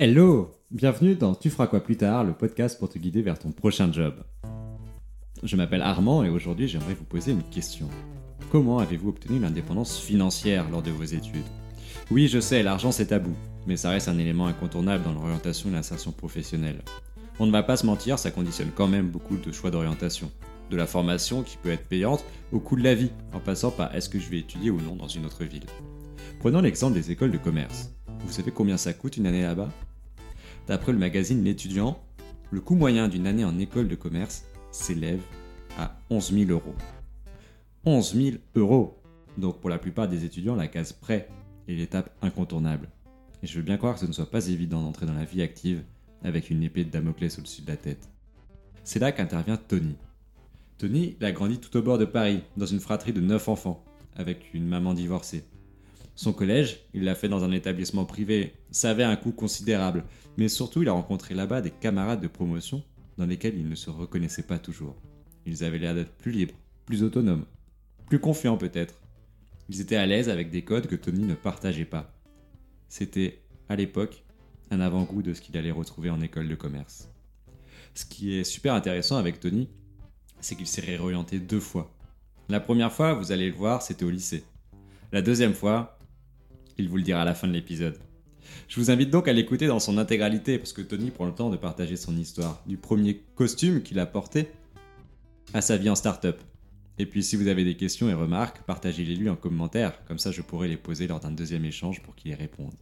Hello Bienvenue dans Tu feras quoi plus tard, le podcast pour te guider vers ton prochain job. Je m'appelle Armand et aujourd'hui j'aimerais vous poser une question. Comment avez-vous obtenu l'indépendance financière lors de vos études? Oui, je sais, l'argent c'est tabou, mais ça reste un élément incontournable dans l'orientation et l'insertion professionnelle. On ne va pas se mentir, ça conditionne quand même beaucoup de choix d'orientation. De la formation qui peut être payante au coût de la vie, en passant par est-ce que je vais étudier ou non dans une autre ville. Prenons l'exemple des écoles de commerce. Vous savez combien ça coûte une année là-bas? D'après le magazine L'étudiant, le coût moyen d'une année en école de commerce s'élève à 11 000 euros. 11 000 euros Donc pour la plupart des étudiants, la case prêt est l'étape incontournable. Et je veux bien croire que ce ne soit pas évident d'entrer dans la vie active avec une épée de Damoclès au-dessus de la tête. C'est là qu'intervient Tony. Tony a grandi tout au bord de Paris, dans une fratrie de 9 enfants, avec une maman divorcée. Son collège, il l'a fait dans un établissement privé, ça avait un coût considérable, mais surtout il a rencontré là-bas des camarades de promotion dans lesquels il ne se reconnaissait pas toujours. Ils avaient l'air d'être plus libres, plus autonomes, plus confiants peut-être. Ils étaient à l'aise avec des codes que Tony ne partageait pas. C'était, à l'époque, un avant-goût de ce qu'il allait retrouver en école de commerce. Ce qui est super intéressant avec Tony, c'est qu'il s'est réorienté deux fois. La première fois, vous allez le voir, c'était au lycée. La deuxième fois, il vous le dira à la fin de l'épisode. Je vous invite donc à l'écouter dans son intégralité, parce que Tony prend le temps de partager son histoire, du premier costume qu'il a porté à sa vie en start-up. Et puis si vous avez des questions et remarques, partagez-les lui en commentaire, comme ça je pourrai les poser lors d'un deuxième échange pour qu'il y réponde.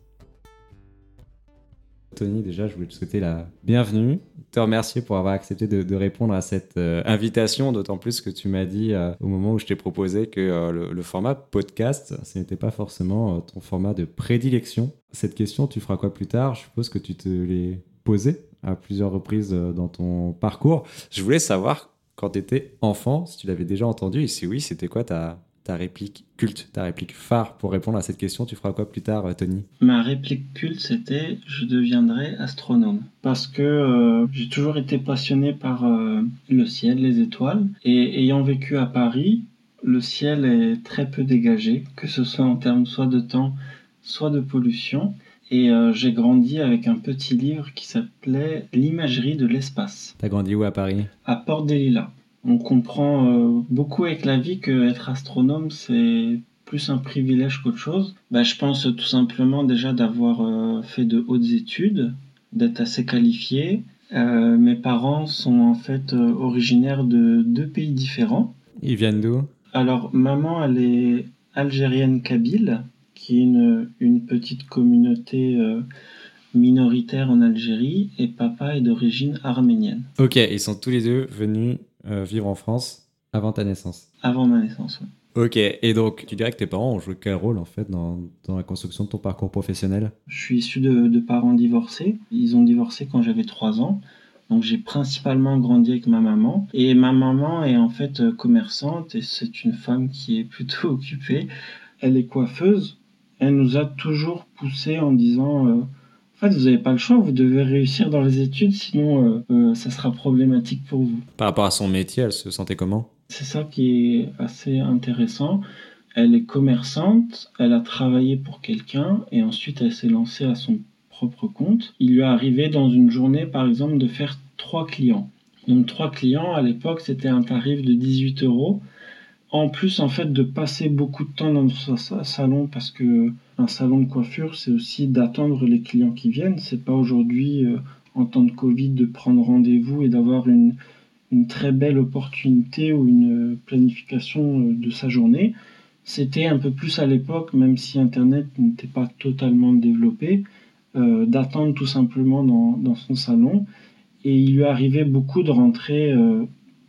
Tony, déjà, je voulais te souhaiter la bienvenue, te remercier pour avoir accepté de, répondre à cette euh, invitation, d'autant plus que tu m'as dit euh, au moment où je t'ai proposé que euh, le, format podcast, ce n'était pas forcément ton format de prédilection. Cette question, tu feras quoi plus tard? Je suppose que tu te l'es posée à plusieurs reprises dans ton parcours. Je voulais savoir quand tu étais enfant, si tu l'avais déjà entendu, et si oui, c'était quoi ta, ta réplique culte, ta réplique phare pour répondre à cette question Tu feras quoi plus tard, Tony? Ma réplique culte, c'était Je deviendrai astronome. Parce que euh, j'ai toujours été passionné par euh, le ciel, les étoiles. Et ayant vécu à Paris, le ciel est très peu dégagé, que ce soit en termes soit de temps, soit de pollution. Et euh, j'ai grandi avec un petit livre qui s'appelait L'imagerie de l'espace. T'as grandi où à Paris? À Port des Lilas on comprend euh, beaucoup avec la vie que être astronome c'est plus un privilège qu'autre chose. Bah, je pense tout simplement déjà d'avoir euh, fait de hautes études, d'être assez qualifié. Euh, mes parents sont en fait originaires de deux pays différents. Ils viennent d'où? Alors maman elle est algérienne kabyle, qui est une, une petite communauté minoritaire en Algérie, et papa est d'origine arménienne. Ok, ils sont tous les deux venus euh, vivre en France avant ta naissance Avant ma naissance, oui. Ok, et donc tu dirais que tes parents ont joué quel rôle en fait dans, dans la construction de ton parcours professionnel? Je suis issu de, de, parents divorcés. Ils ont divorcé quand j'avais 3 ans. Donc j'ai principalement grandi avec ma maman. Et ma maman est en fait euh, commerçante et c'est une femme qui est plutôt occupée. Elle est coiffeuse. Elle nous a toujours poussé en disant euh, en fait, vous n'avez pas le choix, vous devez réussir dans les études, sinon euh, euh, ça sera problématique pour vous. Par rapport à son métier, elle se sentait comment? C'est ça qui est assez intéressant. Elle est commerçante, elle a travaillé pour quelqu'un et ensuite elle s'est lancée à son propre compte. Il lui est arrivé dans une journée, par exemple, de faire trois clients. Donc trois clients, à l'époque, c'était un tarif de 18 euros en plus en fait de passer beaucoup de temps dans son salon parce que un salon de coiffure c'est aussi d'attendre les clients qui viennent. C'est pas aujourd'hui euh, en temps de Covid de prendre rendez-vous et d'avoir une, une très belle opportunité ou une planification euh, de sa journée. C'était un peu plus à l'époque même si internet n'était pas totalement développé euh, d'attendre tout simplement dans, dans, son salon. Et il lui arrivait beaucoup de rentrer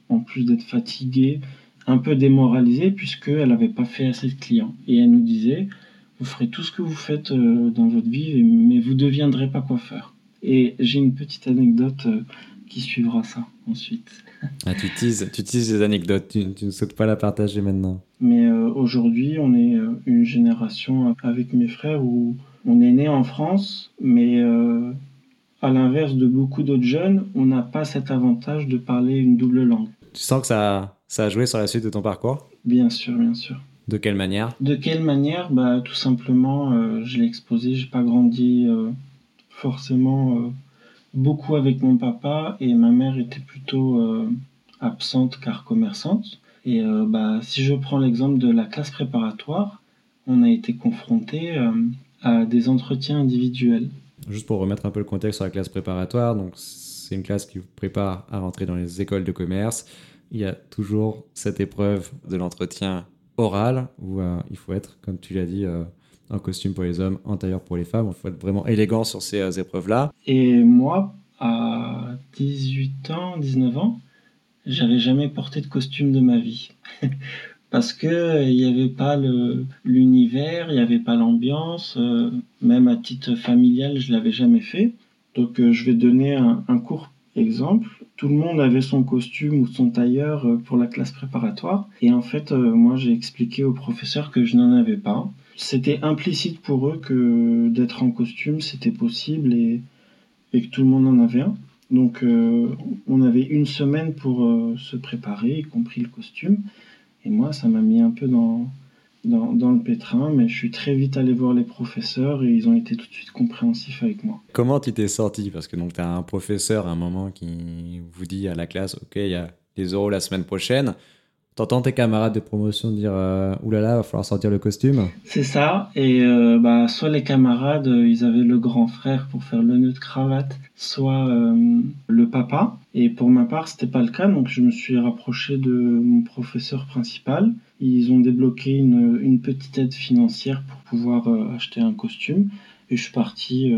en plus d'être fatigué un peu démoralisée puisqu'elle n'avait pas fait assez de clients. Et elle nous disait, vous ferez tout ce que vous faites euh, dans votre vie, mais vous ne deviendrez pas coiffeur. Et j'ai une petite anecdote euh, qui suivra ça ensuite. Ah, tu utilises tu des anecdotes, tu, ne souhaites pas la partager maintenant. Mais euh, aujourd'hui, on est une génération avec mes frères où on est né en France, mais à l'inverse de beaucoup d'autres jeunes, on n'a pas cet avantage de parler une double langue. Tu sens que ça, ça a joué sur la suite de ton parcours Bien sûr, bien sûr. De quelle manière De quelle manière bah, Tout simplement, euh, je l'ai exposé, j'ai pas grandi euh, forcément beaucoup avec mon papa et ma mère était plutôt absente car commerçante. Et bah, si je prends l'exemple de la classe préparatoire, on a été confronté à des entretiens individuels. Juste pour remettre un peu le contexte sur la classe préparatoire, donc c'est une classe qui vous prépare à rentrer dans les écoles de commerce. Il y a toujours cette épreuve de l'entretien oral où euh, il faut être, comme tu l'as dit, euh, en costume pour les hommes, en tailleur pour les femmes. Il faut être vraiment élégant sur ces euh, épreuves-là. Et moi, à 18 ans, 19 ans, j'avais jamais porté de costume de ma vie. Parce que il n'y avait pas l'univers, il n'y avait pas l'ambiance, même à titre familial, je l'avais jamais fait. Donc je vais donner un court exemple tout le monde avait son costume ou son tailleur euh, pour la classe préparatoire. Et en fait, euh, moi, j'ai expliqué au professeur que je n'en avais pas. C'était implicite pour eux que d'être en costume, c'était possible et, que tout le monde en avait un. Donc, euh, on avait une semaine pour se préparer, y compris le costume. Et moi, ça m'a mis un peu dans, dans, le pétrin, mais je suis très vite allé voir les professeurs et ils ont été tout de suite compréhensifs avec moi. Comment tu t'es sorti? Parce que donc tu as un professeur à un moment qui vous dit à la classe, ok, il y a des euros la semaine prochaine. T'entends tes camarades de promotion dire euh, oulala, va falloir sortir le costume C'est ça, et euh, bah, soit les camarades, euh, ils avaient le grand frère pour faire le nœud de cravate, soit euh, le papa. Et pour ma part, c'était pas le cas, donc je me suis rapproché de mon professeur principal. Ils ont débloqué une, une petite aide financière pour pouvoir acheter un costume. Et je suis parti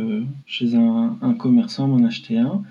chez un, un, commerçant m'en acheter un.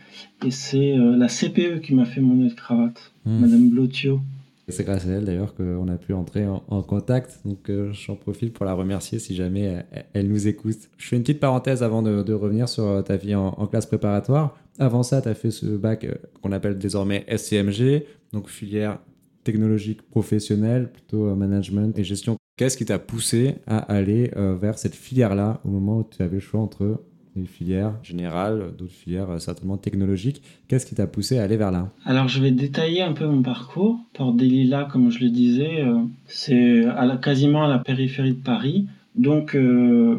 Et c'est la CPE qui m'a fait mon nœud de cravate, mmh. Madame Blotio. C'est grâce à elle d'ailleurs qu'on a pu entrer en, contact. Donc euh, j'en profite pour la remercier si jamais elle, nous écoute. Je fais une petite parenthèse avant de, revenir sur euh, ta vie en, classe préparatoire. Avant ça, tu as fait ce bac euh, qu'on appelle désormais SCMG, donc filière technologique professionnelle, plutôt management et gestion. Qu'est-ce qui t'a poussé à aller vers cette filière-là au moment où tu avais le choix entre une filière générale, d'autres filières euh, certainement technologiques. Qu'est-ce qui t'a poussé à aller vers là? Alors je vais détailler un peu mon parcours. Port des Lilas, comme je le disais, euh, c'est quasiment à la périphérie de Paris. Donc euh,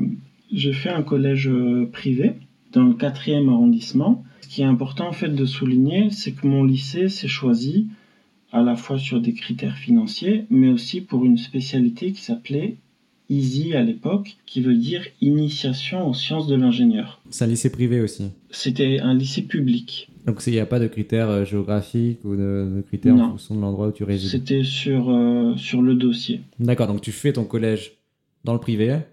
j'ai fait un collège privé dans le 4e arrondissement. Ce qui est important en fait de souligner, c'est que mon lycée s'est choisi à la fois sur des critères financiers, mais aussi pour une spécialité qui s'appelait EASY à l'époque, qui veut dire Initiation aux sciences de l'ingénieur. C'est un lycée privé aussi C'était un lycée public. Donc il n'y a pas de critères euh, géographiques ou de, critères en fonction de l'endroit où tu résides C'était sur, euh, sur le dossier. D'accord, donc tu fais ton collège dans le privé, à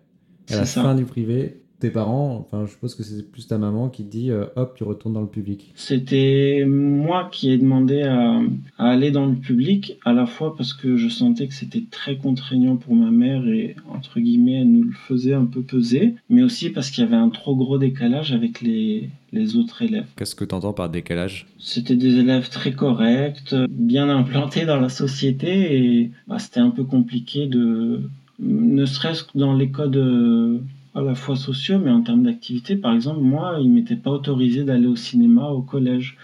la fin du privé, tes parents, enfin, je suppose que c'est plus ta maman qui te dit euh, hop, tu retournes dans le public C'était moi qui ai demandé à, aller dans le public, à la fois parce que je sentais que c'était très contraignant pour ma mère et, entre guillemets, elle nous le faisait un peu peser, mais aussi parce qu'il y avait un trop gros décalage avec les, les autres élèves. Qu'est-ce que tu entends par décalage? C'était des élèves très corrects, bien implantés dans la société et bah, c'était un peu compliqué de ne serait-ce que dans les codes à la fois sociaux, mais en termes d'activité, par exemple, moi, il m'était pas autorisé d'aller au cinéma au collège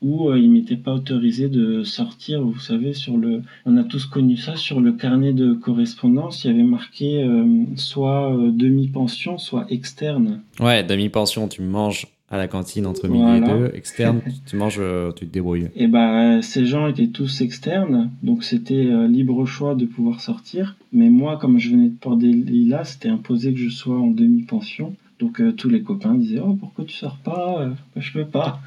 ou euh, il m'était pas autorisé de sortir, vous savez, sur le, on a tous connu ça, sur le carnet de correspondance, il y avait marqué euh, soit euh, demi-pension, soit externe. Ouais, demi-pension, tu manges à la cantine entre midi et deux, externe, tu manges, euh, tu te débrouilles. Et bah, ces gens étaient tous externes, donc c'était euh, libre choix de pouvoir sortir. Mais moi, comme je venais de Port des Lilas, c'était imposé que je sois en demi-pension. Donc euh, tous les copains disaient Oh, pourquoi tu sors pas bah, Je peux pas.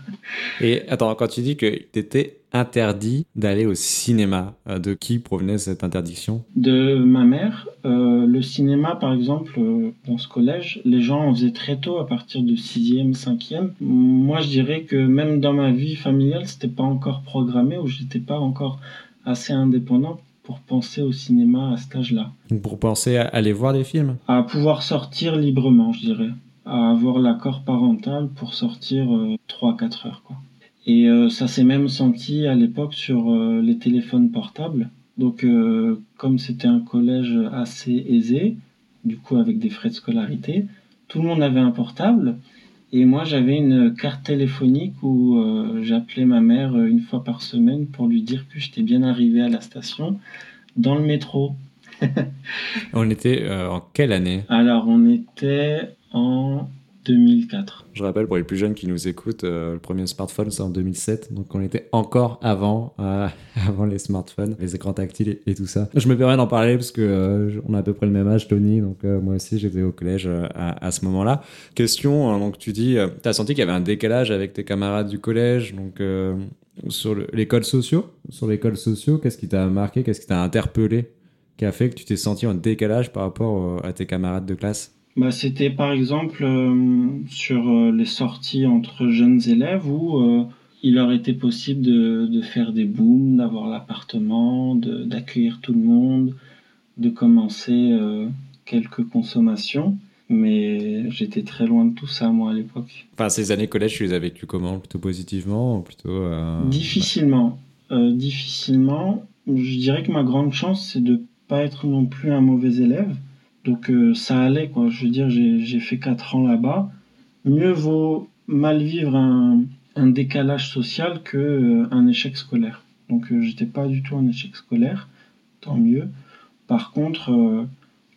Et attends, quand tu dis que tu étais interdit d'aller au cinéma, de qui provenait cette interdiction? De ma mère. le cinéma, par exemple, dans ce collège, les gens en faisaient très tôt, à partir de 6e, 5e. Moi, je dirais que même dans ma vie familiale, c'était pas encore programmé ou j'étais pas encore assez indépendant pour penser au cinéma à cet âge-là. Pour penser à aller voir des films? À pouvoir sortir librement, je dirais. À avoir l'accord parental pour sortir 3-4 heures, quoi. Et euh, ça s'est même senti à l'époque sur euh, les téléphones portables. Donc, euh, comme c'était un collège assez aisé, du coup avec des frais de scolarité, tout le monde avait un portable. Et moi, j'avais une carte téléphonique où j'appelais ma mère une fois par semaine pour lui dire que j'étais bien arrivé à la station dans le métro. on était en quelle année? Alors, on était en 2004. Je rappelle pour les plus jeunes qui nous écoutent, euh, le premier smartphone c'est en 2007, donc on était encore avant, euh, avant les smartphones, les écrans tactiles et, tout ça. Je me permets d'en parler parce que euh, on a à peu près le même âge, Tony, donc moi aussi j'étais au collège à, ce moment-là. Question, hein, donc tu dis, tu as senti qu'il y avait un décalage avec tes camarades du collège, donc sur l'école sociaux, sur l'école sociaux, qu'est-ce qui t'a marqué, qu'est-ce qui t'a interpellé, qui a fait que tu t'es senti en décalage par rapport à tes camarades de classe? Bah, C'était par exemple euh, sur euh, les sorties entre jeunes élèves où euh, il leur était possible de, de faire des booms, d'avoir l'appartement, d'accueillir tout le monde, de commencer quelques consommations. Mais j'étais très loin de tout ça, moi, à l'époque. Enfin, ces années collège, tu les as vécues comment? Plutôt positivement ou plutôt... Difficilement. difficilement. Je dirais que ma grande chance, c'est de pas être non plus un mauvais élève. Donc euh, ça allait, quoi. Je veux dire, j'ai fait 4 ans là-bas. Mieux vaut mal vivre un, un décalage social que euh, un échec scolaire. Donc euh, j'étais pas du tout un échec scolaire, tant mieux. Par contre,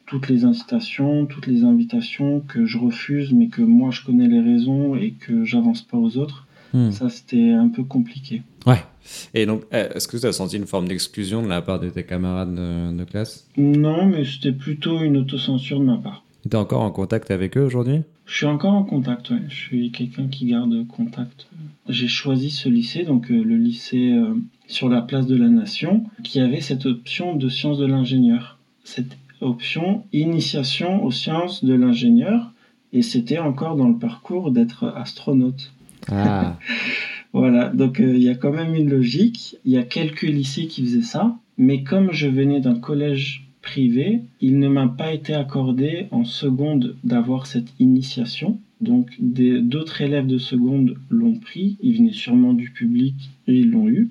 toutes les incitations, toutes les invitations que je refuse, mais que moi je connais les raisons et que j'avance pas aux autres, hmm. ça c'était un peu compliqué. Ouais. Et donc, euh, est-ce que tu as senti une forme d'exclusion de la part de tes camarades de, classe? Non, mais c'était plutôt une autocensure de ma part. Tu es encore en contact avec eux aujourd'hui? Je suis encore en contact, oui. Je suis quelqu'un qui garde contact. J'ai choisi ce lycée, donc euh, le lycée euh, sur la place de la Nation, qui avait cette option de sciences de l'ingénieur. Cette option initiation aux sciences de l'ingénieur, et c'était encore dans le parcours d'être astronaute. Ah Voilà, donc euh, il y a quand même une logique. Il y a quelques lycées qui faisaient ça, mais comme je venais d'un collège privé, il ne m'a pas été accordé en seconde d'avoir cette initiation. Donc d'autres élèves de seconde l'ont pris, ils venaient sûrement du public et ils l'ont eu.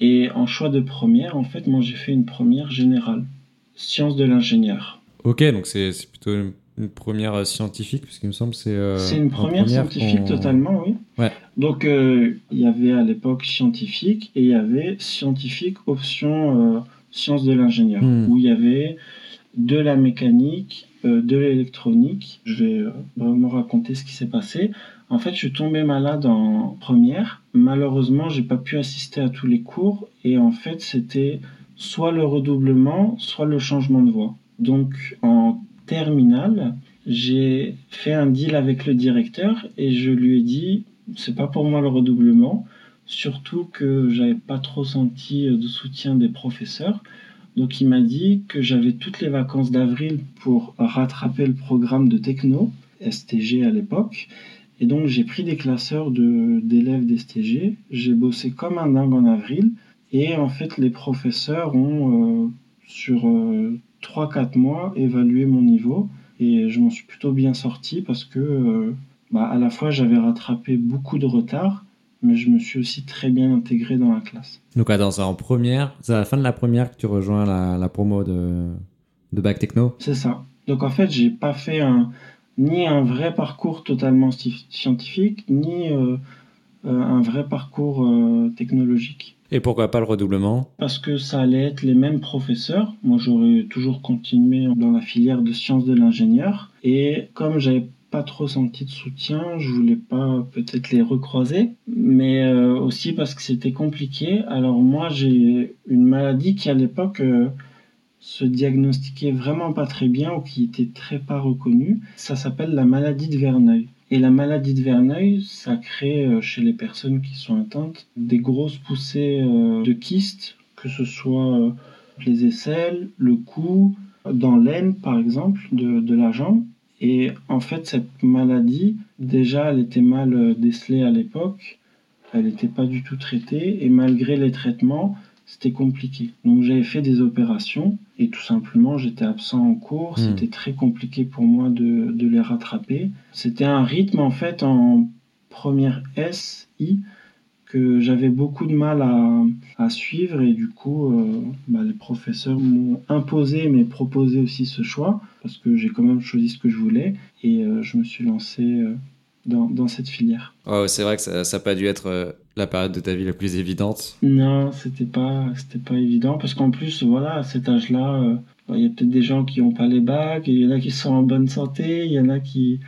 Et en choix de première, en fait, moi j'ai fait une première générale, sciences de l'ingénieur. Ok, donc c'est plutôt une première scientifique, parce qu'il me semble c'est. Euh, c'est une première, scientifique totalement, oui. Ouais. Donc euh, il y avait à l'époque scientifique et il y avait scientifique option sciences de l'ingénieur, hmm. où il y avait de la mécanique, de l'électronique. Je vais vraiment raconter ce qui s'est passé. En fait, je suis tombé malade en première. Malheureusement, j'ai pas pu assister à tous les cours et en fait, c'était soit le redoublement, soit le changement de voix. Donc en terminale, j'ai fait un deal avec le directeur et je lui ai dit c'est pas pour moi le redoublement, surtout que j'avais pas trop senti de soutien des professeurs. Donc il m'a dit que j'avais toutes les vacances d'avril pour rattraper le programme de techno, STG à l'époque. Et donc j'ai pris des classeurs d'élèves d'STG, j'ai bossé comme un dingue en avril. Et en fait les professeurs ont, euh, sur euh, 3-4 mois évaluer mon niveau et je m'en suis plutôt bien sorti parce que euh, bah, à la fois j'avais rattrapé beaucoup de retard mais je me suis aussi très bien intégré dans la classe. Donc attends, c'est en première, c'est à la fin de la première que tu rejoins la, promo de, de Bac Techno C'est ça. Donc en fait, j'ai pas fait un, ni un vrai parcours totalement scientifique, ni euh, euh, un vrai parcours technologique. Et pourquoi pas le redoublement? Parce que ça allait être les mêmes professeurs. Moi, j'aurais toujours continué dans la filière de sciences de l'ingénieur. Et comme j'avais pas trop senti de soutien, je voulais pas peut-être les recroiser, mais euh, aussi parce que c'était compliqué. Alors moi, j'ai une maladie qui à l'époque euh, se diagnostiquait vraiment pas très bien ou qui était très pas reconnue. Ça s'appelle la maladie de Verneuil. Et la maladie de Verneuil, ça crée euh, chez les personnes qui sont atteintes des grosses poussées de kystes, que ce soit les aisselles, le cou, dans l'aine par exemple de, de la jambe. Et en fait, cette maladie, déjà, elle était mal décelée à l'époque, elle n'était pas du tout traitée, et malgré les traitements, c'était compliqué. Donc j'avais fait des opérations et tout simplement j'étais absent en cours. Hmm. C'était très compliqué pour moi de, de les rattraper. C'était un rythme en fait en première SI que j'avais beaucoup de mal à, à, suivre et du coup euh, bah, les professeurs m'ont imposé mais proposé aussi ce choix parce que j'ai quand même choisi ce que je voulais et euh, je me suis lancé euh, dans, dans, cette filière. Oh, c'est vrai que ça n'a pas dû être la période de ta vie la plus évidente Non, c'était pas, c'était pas évident parce qu'en plus, voilà, à cet âge-là, euh, il y a peut-être des gens qui n'ont pas les bacs, il y en a qui sont en bonne santé, il y en a qui,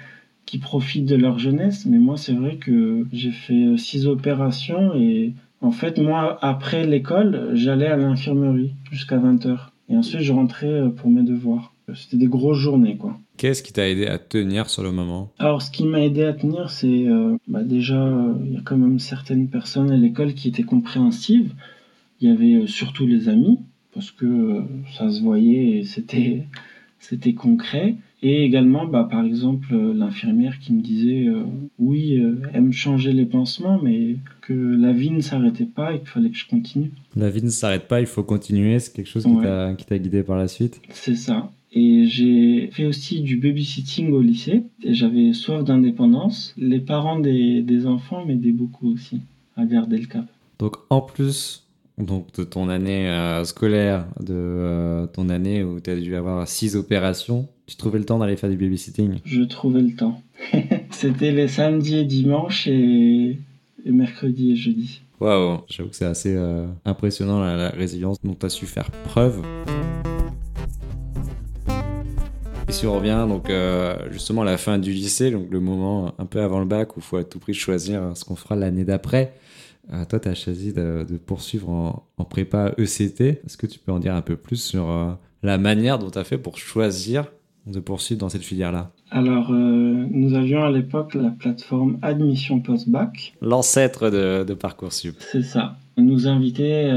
qui profitent de leur jeunesse, mais moi c'est vrai que j'ai fait six opérations et en fait moi après l'école j'allais à l'infirmerie jusqu'à 20h et ensuite je rentrais pour mes devoirs. C'était des grosses journées quoi. Qu'est-ce qui t'a aidé à tenir sur le moment? Alors, ce qui m'a aidé à tenir, c'est euh, bah, déjà, il y a quand même certaines personnes à l'école qui étaient compréhensives. Il y avait euh, surtout les amis, parce que euh, ça se voyait et c'était, c'était concret. Et également, bah, par exemple, l'infirmière qui me disait oui, elle me changeait les pansements, mais que la vie ne s'arrêtait pas et qu'il fallait que je continue. La vie ne s'arrête pas, il faut continuer. C'est quelque chose qui t'a guidé par la suite? C'est ça. Et j'ai fait aussi du babysitting au lycée. Et j'avais soif d'indépendance. Les parents des, des enfants m'aidaient beaucoup aussi à garder le cap. Donc en plus donc, de ton année euh, scolaire, de euh, ton année où tu as dû avoir six opérations, tu trouvais le temps d'aller faire du babysitting? Je trouvais le temps. C'était les samedis et dimanches et, mercredi et jeudi. Waouh, j'avoue que c'est assez euh, impressionnant la, la, résilience dont tu as su faire preuve. Et si on revient donc euh, justement à la fin du lycée, donc le moment un peu avant le bac où il faut à tout prix choisir ce qu'on fera l'année d'après, euh, toi tu as choisi de, poursuivre en, prépa ECT. Est-ce que tu peux en dire un peu plus sur euh, la manière dont tu as fait pour choisir de poursuivre dans cette filière-là? Alors, nous avions à l'époque la plateforme Admission Post-Bac. L'ancêtre de, de Parcoursup. C'est ça. Nous invitait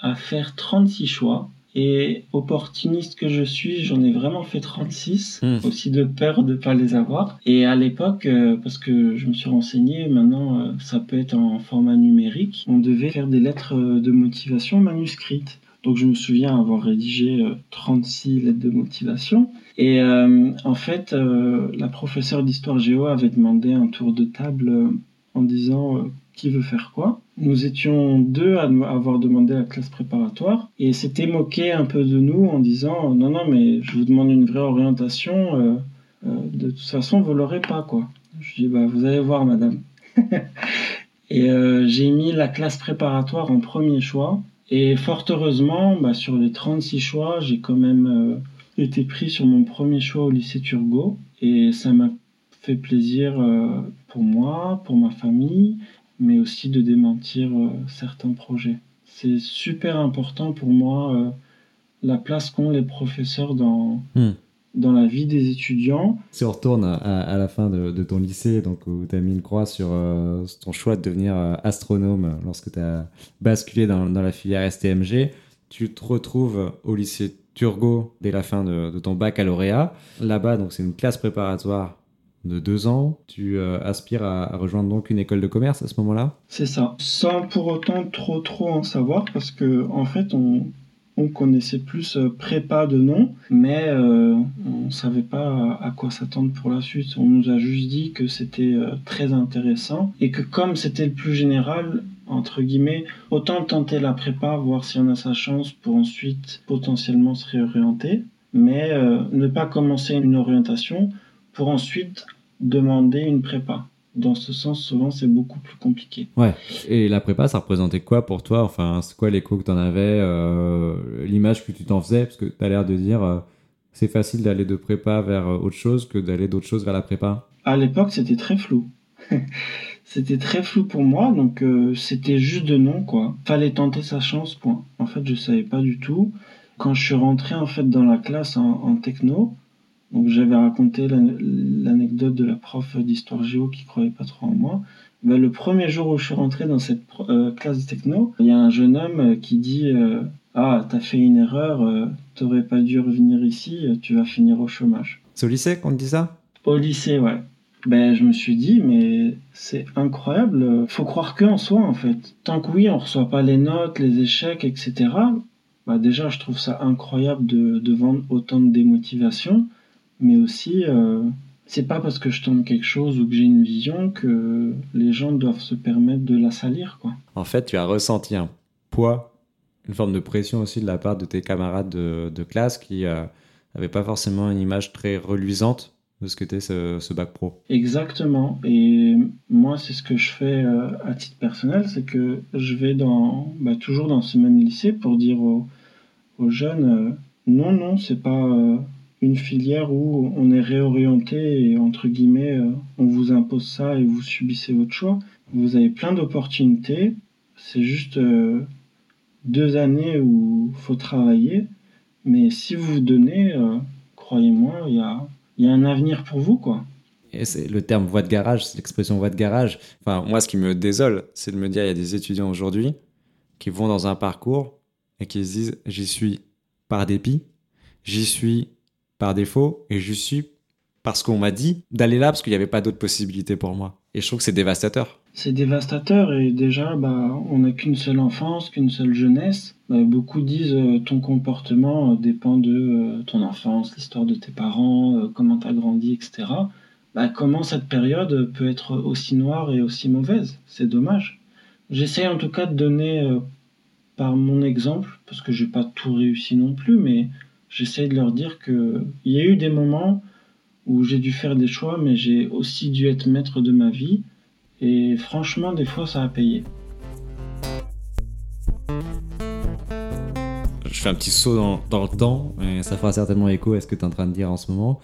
à faire 36 choix et opportuniste que je suis, j'en ai vraiment fait 36, hmm. aussi de peur de ne pas les avoir. Et à l'époque, euh, parce que je me suis renseigné, maintenant euh, ça peut être en format numérique, on devait faire des lettres euh, de motivation manuscrites. Donc je me souviens avoir rédigé 36 lettres de motivation. Et en fait, la professeure d'histoire géo avait demandé un tour de table en disant qui veut faire quoi. Nous étions deux à avoir demandé la classe préparatoire et s'était moqué un peu de nous en disant non non mais je vous demande une vraie orientation, euh, euh, de toute façon vous l'aurez pas quoi. Je dis bah vous allez voir madame. et euh, j'ai mis la classe préparatoire en premier choix et fort heureusement bah, sur les 36 choix j'ai quand même été pris sur mon premier choix au lycée Turgot et ça m'a fait plaisir pour moi, pour ma famille mais aussi de démentir euh, certains projets. C'est super important pour moi euh, la place qu'ont les professeurs dans, hmm. dans la vie des étudiants. Si on retourne à, la fin de, de, ton lycée, donc, où tu as mis une croix sur euh, ton choix de devenir astronome lorsque tu as basculé dans, dans, la filière STMG, tu te retrouves au lycée Turgot dès la fin de, de ton baccalauréat. Là-bas, donc c'est une classe préparatoire de deux ans. Tu euh, aspires à, rejoindre donc une école de commerce à ce moment-là? C'est ça. Sans pour autant trop trop en savoir parce que en fait on, connaissait plus euh, prépa de nom, mais euh, on ne savait pas à quoi s'attendre pour la suite. On nous a juste dit que c'était très intéressant et que comme c'était le plus général, entre guillemets, autant tenter la prépa, voir si on a sa chance pour ensuite potentiellement se réorienter, mais ne pas commencer une orientation pour ensuite demander une prépa. Dans ce sens, souvent, c'est beaucoup plus compliqué. Ouais. Et la prépa, ça représentait quoi pour toi? Enfin, c'est quoi l'écho que tu en avais euh, L'image que tu t'en faisais? Parce que tu as l'air de dire euh, c'est facile d'aller de prépa vers euh, autre chose que d'aller d'autre chose vers la prépa. À l'époque, c'était très flou. c'était très flou pour moi, donc c'était juste de nom, quoi. Fallait tenter sa chance, point. En fait, je savais pas du tout. Quand je suis rentré, en fait, dans la classe en techno, donc j'avais raconté l'anecdote de la prof d'histoire géo qui croyait pas trop en moi. Ben, le premier jour où je suis rentré dans cette euh, classe de techno, il y a un jeune homme qui dit euh, Ah, t'as fait une erreur, euh, t'aurais pas dû revenir ici, tu vas finir au chômage. C'est au lycée qu'on te dit ça? Au lycée, ouais. Ben, je me suis dit, mais c'est incroyable. Faut croire que en soi, en fait. Tant que oui, on reçoit pas les notes, les échecs, etc. Bah déjà, je trouve ça incroyable de, de vendre autant de démotivation mais aussi euh, c'est pas parce que je tente quelque chose ou que j'ai une vision que les gens doivent se permettre de la salir quoi. En fait, tu as ressenti un poids, une forme de pression aussi de la part de tes camarades de, de classe qui n'avaient euh, pas forcément une image très reluisante de ce qu'était ce, ce, bac pro. Exactement. Et moi, c'est ce que je fais euh, à titre personnel, c'est que je vais dans, bah, toujours dans ce même lycée pour dire aux, aux jeunes, non, non, c'est pas une filière où on est réorienté et entre guillemets, euh, on vous impose ça et vous subissez votre choix. Vous avez plein d'opportunités. C'est juste euh, deux années où il faut travailler. Mais si vous vous donnez, euh, croyez-moi, il y a, y a un avenir pour vous, quoi. Et c'est le terme voie de garage, c'est l'expression voie de garage. Enfin, moi, ce qui me désole, c'est de me dire, il y a des étudiants aujourd'hui qui vont dans un parcours et qui se disent, j'y suis par dépit, j'y suis par défaut et j'y suis parce qu'on m'a dit d'aller là parce qu'il n'y avait pas d'autres possibilités pour moi. Et je trouve que c'est dévastateur. C'est dévastateur et déjà, bah, on n'a qu'une seule enfance, qu'une seule jeunesse. Bah, beaucoup disent euh, ton comportement euh, dépend de euh, ton enfance, l'histoire de tes parents, comment tu as grandi, etc. Bah, comment cette période peut être aussi noire et aussi mauvaise? C'est dommage. J'essaie en tout cas de donner par mon exemple, parce que j'ai pas tout réussi non plus, mais j'essaie de leur dire que il y a eu des moments où j'ai dû faire des choix, mais j'ai aussi dû être maître de ma vie. Et franchement, des fois, ça a payé. Je fais un petit saut dans, dans le temps, et ça fera certainement écho à ce que tu es en train de dire en ce moment.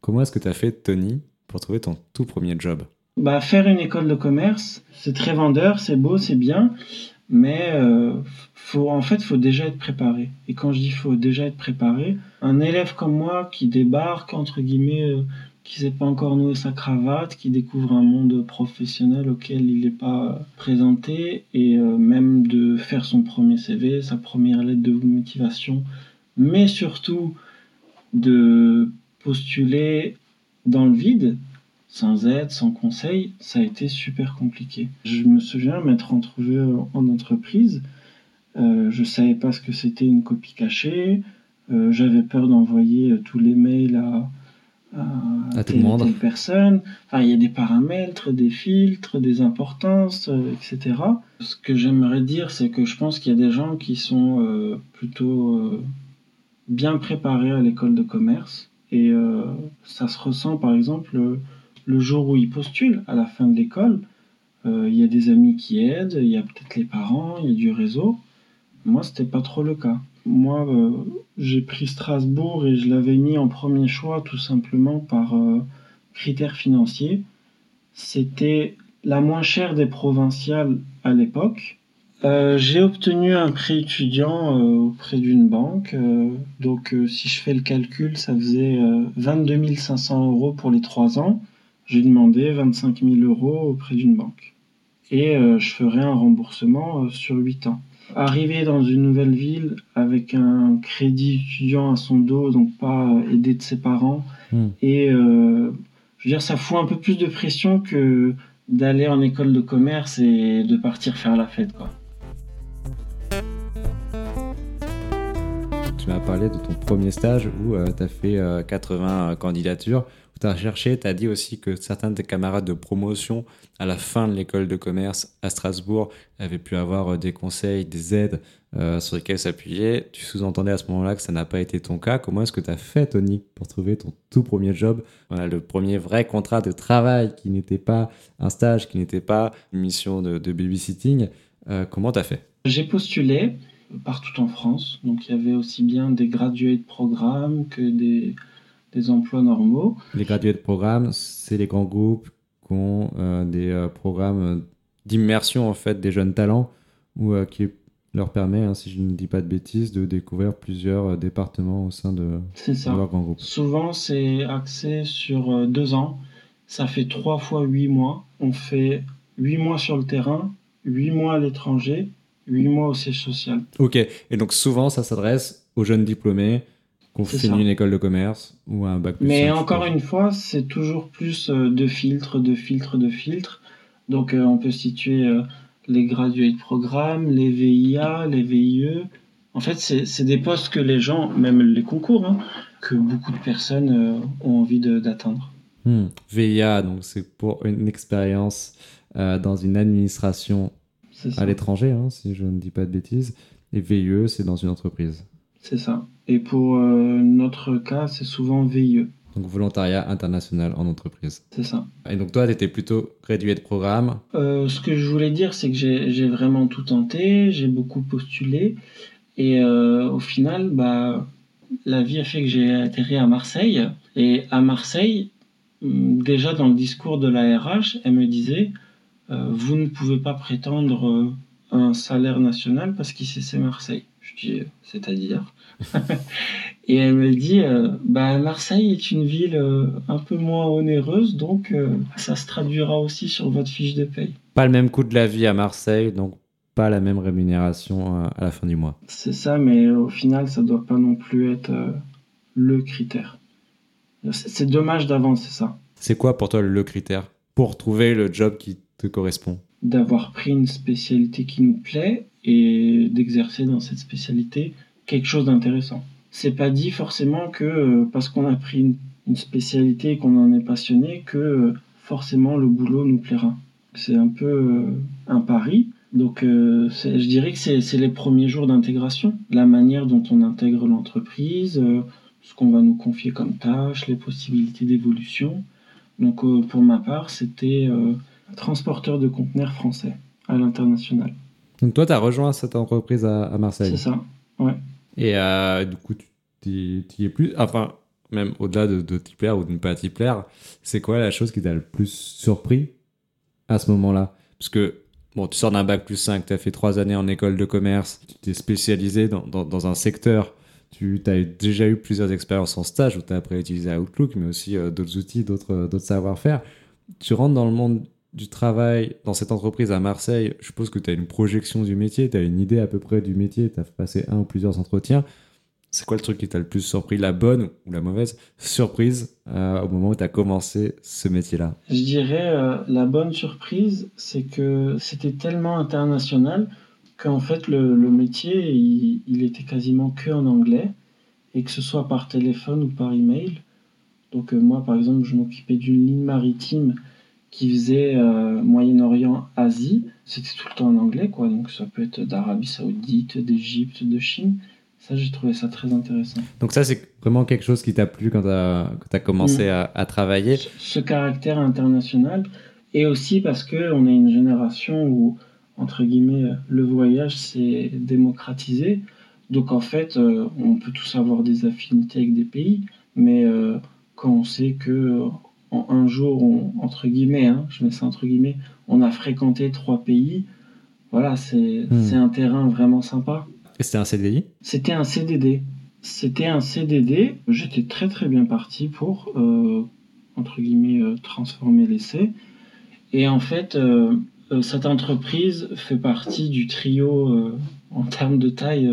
Comment est-ce que tu as fait, Tony, pour trouver ton tout premier job? Bah, Faire une école de commerce, c'est très vendeur, c'est beau, c'est bien, mais euh, faut, en fait, faut déjà être préparé. Et quand je dis faut déjà être préparé, un élève comme moi qui débarque, entre guillemets, euh, qui sait pas encore nouer sa cravate, qui découvre un monde professionnel auquel il n'est pas présenté, et euh, même de faire son premier CV, sa première lettre de motivation, mais surtout de postuler dans le vide, sans aide, sans conseil, ça a été super compliqué. Je me souviens m'être retrouvé en entreprise, euh, je savais pas ce que c'était une copie cachée, euh, j'avais peur d'envoyer tous les mails à, à, tout le monde. personne. Enfin, il y a des paramètres, des filtres, des importances, euh, etc. Ce que j'aimerais dire, c'est que je pense qu'il y a des gens qui sont euh, plutôt bien préparés à l'école de commerce. Et ça se ressent, par exemple, le jour où ils postulent à la fin de l'école, euh, il y a des amis qui aident, il y a peut-être les parents, il y a du réseau. Moi, c'était pas trop le cas. Moi, euh, j'ai pris Strasbourg et je l'avais mis en premier choix tout simplement par euh, critères financiers. C'était la moins chère des provinciales à l'époque. j'ai obtenu un prêt étudiant auprès d'une banque. donc, si je fais le calcul, ça faisait 22 500 euros pour les trois ans j'ai demandé 25 000 euros auprès d'une banque. Et euh, je ferai un remboursement euh, sur 8 ans. Arriver dans une nouvelle ville avec un crédit étudiant à son dos, donc pas euh, aidé de ses parents, hmm. et je veux dire, ça fout un peu plus de pression que d'aller en école de commerce et de partir faire la fête, quoi. Tu m'as parlé de ton premier stage où tu as fait 80 candidatures tu as cherché, tu as dit aussi que certains de tes camarades de promotion à la fin de l'école de commerce à Strasbourg avaient pu avoir euh, des conseils, des aides euh, sur lesquels s'appuyer. Tu sous-entendais à ce moment-là que ça n'a pas été ton cas. Comment est-ce que tu as fait, Tony, pour trouver ton tout premier job? Le premier vrai contrat de travail qui n'était pas un stage, qui n'était pas une mission de, babysitting. Euh, comment tu as fait? J'ai postulé partout en France. Donc il y avait aussi bien des gradués de programme que des des emplois normaux. Les gradués de programme, c'est les grands groupes qui ont euh, des euh, programmes d'immersion en fait des jeunes talents ou euh, qui leur permet, hein, si je ne dis pas de bêtises, de découvrir plusieurs départements au sein de, leur grand groupe. Souvent, c'est axé sur deux ans. Ça fait trois fois huit mois. On fait huit mois sur le terrain, huit mois à l'étranger, huit mois au siège social. Ok, et donc souvent, ça s'adresse aux jeunes diplômés qu'on finit une école de commerce ou un bac plus Mais encore une fois, c'est toujours plus euh, de filtres, de filtres, de filtres. Donc euh, on peut situer euh, les gradués de programme, les VIA, les VIE. En fait, c'est des postes que les gens, même les concours, hein, que beaucoup de personnes ont envie d'atteindre. Hmm. VIA, donc c'est pour une expérience dans une administration à l'étranger, hein, si je ne dis pas de bêtises. Et VIE, c'est dans une entreprise. C'est ça. Et pour euh, notre cas, c'est souvent VIE. Donc volontariat international en entreprise. C'est ça. Et donc toi, tu étais plutôt gradué de programme euh, Ce que je voulais dire, c'est que j'ai vraiment tout tenté, j'ai beaucoup postulé. Et euh, au final, bah, la vie a fait que j'ai atterri à Marseille. Et à Marseille, hum, déjà dans le discours de la RH, elle me disait Vous ne pouvez pas prétendre un salaire national parce qu'ici c'est Marseille. Je dis C'est-à-dire Et elle me dit bah, Marseille est une ville un peu moins onéreuse, donc ça se traduira aussi sur votre fiche de paye. Pas le même coût de la vie à Marseille, donc pas la même rémunération à la fin du mois. C'est ça, mais au final, ça doit pas non plus être euh, le critère. C'est dommage d'avancer ça. C'est quoi pour toi le critère pour trouver le job qui te correspond? D'avoir pris une spécialité qui nous plaît et d'exercer dans cette spécialité quelque chose d'intéressant. C'est pas dit forcément que euh, parce qu'on a pris une, spécialité et qu'on en est passionné que euh, forcément le boulot nous plaira. C'est un peu un pari, donc, euh, je dirais que c'est les premiers jours d'intégration, la manière dont on intègre l'entreprise, euh, ce qu'on va nous confier comme tâches, les possibilités d'évolution. Donc, euh, pour ma part, c'était transporteur de conteneurs français à l'international. Donc, toi, tu as rejoint cette entreprise à, Marseille C'est ça, ouais. Et du coup, tu y es plus. Enfin, même au-delà de, de t'y plaire ou de ne pas t'y plaire, c'est quoi la chose qui t'a le plus surpris à ce moment-là? Parce que Bon, tu sors d'un bac plus 5, tu as fait trois années en école de commerce, tu t'es spécialisé dans, dans, un secteur, tu as déjà eu plusieurs expériences en stage où tu as appris à utiliser Outlook, mais aussi euh, d'autres outils, euh, d'autres savoir-faire. Tu rentres dans le monde du travail, dans cette entreprise à Marseille, je suppose que tu as une projection du métier, tu as une idée à peu près du métier, tu as passé un ou plusieurs entretiens. C'est quoi le truc qui t'a le plus surpris, la bonne ou la mauvaise surprise euh, au moment où tu as commencé ce métier-là? Je dirais euh, la bonne surprise, c'est que c'était tellement international qu'en fait le, métier, il, était quasiment que en anglais, et que ce soit par téléphone ou par email. Donc euh, moi, par exemple, je m'occupais d'une ligne maritime qui faisait Moyen-Orient, Asie. C'était tout le temps en anglais, quoi. Donc ça peut être d'Arabie Saoudite, d'Égypte, de Chine. Ça, j'ai trouvé ça très intéressant. Donc ça, c'est vraiment quelque chose qui t'a plu quand tu as, commencé mm. à, travailler? Ce, caractère international, et aussi parce qu'on est une génération où, entre guillemets, le voyage s'est démocratisé. Donc en fait, euh, on peut tous avoir des affinités avec des pays, mais euh, quand on sait que en un jour, entre guillemets, hein, je mets ça entre guillemets, on a fréquenté trois pays, voilà, c'est mm. un terrain vraiment sympa. Et c'était un CDI C'était un CDD. C'était un CDD. J'étais très très bien parti pour, euh, entre guillemets, euh, transformer l'essai. Et en fait, euh, cette entreprise fait partie du trio, en termes de taille,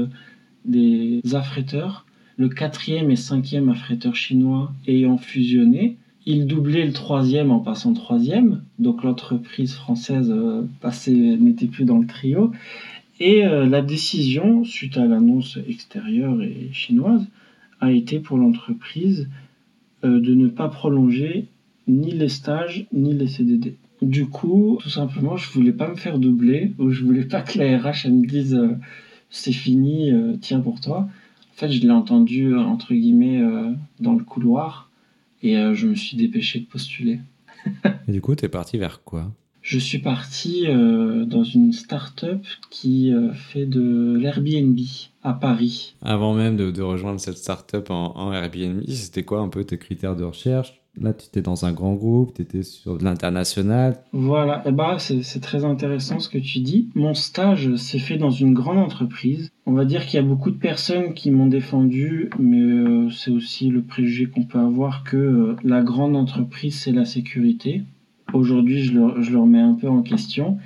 des affréteurs. Le quatrième et cinquième affréteur chinois ayant fusionné, il doublait le troisième en passant troisième. Donc l'entreprise française n'était plus dans le trio. Et euh, la décision, suite à l'annonce extérieure et chinoise, a été pour l'entreprise euh, de ne pas prolonger ni les stages ni les CDD. Du coup, tout simplement, je voulais pas me faire doubler ou je voulais pas que la RH me dise euh, c'est fini, tiens pour toi. En fait, je l'ai entendu entre guillemets dans le couloir et je me suis dépêché de postuler. et du coup, tu es parti vers quoi? Je suis parti euh, dans une start-up qui euh, fait de l'Airbnb à Paris. Avant même de, rejoindre cette start-up en, en Airbnb, c'était quoi un peu tes critères de recherche? Là, tu étais dans un grand groupe, tu étais sur de l'international. Voilà, et bah, c'est très intéressant ce que tu dis. Mon stage s'est fait dans une grande entreprise. On va dire qu'il y a beaucoup de personnes qui m'ont défendu, mais euh, c'est aussi le préjugé qu'on peut avoir que la grande entreprise, c'est la sécurité. Aujourd'hui, je le, remets un peu en question.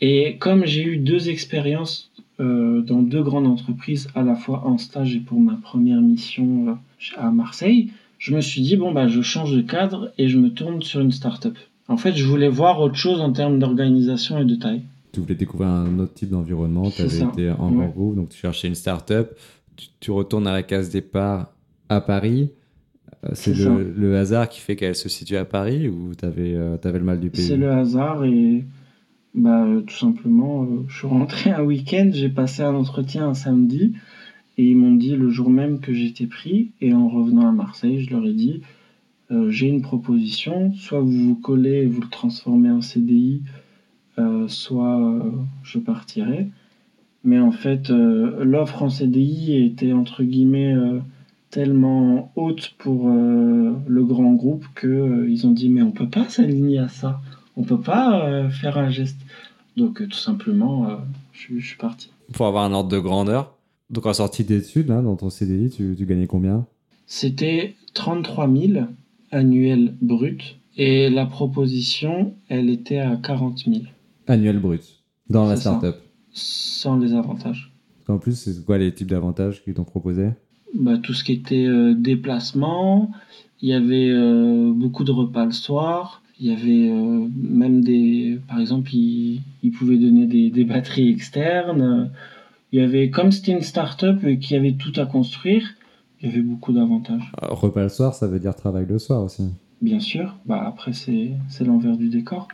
Et comme j'ai eu deux expériences euh, dans deux grandes entreprises, à la fois en stage et pour ma première mission euh, à Marseille, je me suis dit, bon, bah, je change de cadre et je me tourne sur une start-up. En fait, je voulais voir autre chose en termes d'organisation et de taille. Tu voulais découvrir un autre type d'environnement, tu avais été en grand groupe, donc tu cherchais une start-up, tu, tu, retournes à la case départ à Paris. Euh, c'est le, hasard qui fait qu'elle se situe à Paris ou tu avais, euh, le mal du pays? C'est le hasard et bah, tout simplement, euh, je suis rentré un week-end, j'ai passé un entretien un samedi et ils m'ont dit le jour même que j'étais pris et en revenant à Marseille, je leur ai dit j'ai une proposition, soit vous vous collez et vous le transformez en CDI, soit je partirai. Mais en fait, l'offre en CDI était entre guillemets tellement haute pour euh, le grand groupe que ils ont dit mais on peut pas s'aligner à ça, on peut pas faire un geste. Donc tout simplement, je, je, suis parti. Pour avoir un ordre de grandeur. Donc en sortie d'études, là, dans ton CDI, tu, tu gagnais combien? C'était 33 000 annuels bruts et la proposition, elle était à 40 000. Annuel brut, dans la startup Sans les avantages. En plus, c'est quoi les types d'avantages qu'ils t'ont proposé? Bah, Tout ce qui était euh, déplacement, il y avait euh, beaucoup de repas le soir, il y avait euh, même des. Par exemple, ils, pouvaient donner des, des, batteries externes. Il y avait, comme c'était une start-up qui avait tout à construire, il y avait beaucoup d'avantages. repas le soir, ça veut dire travail le soir aussi. Bien sûr, bah après c'est l'envers du décor.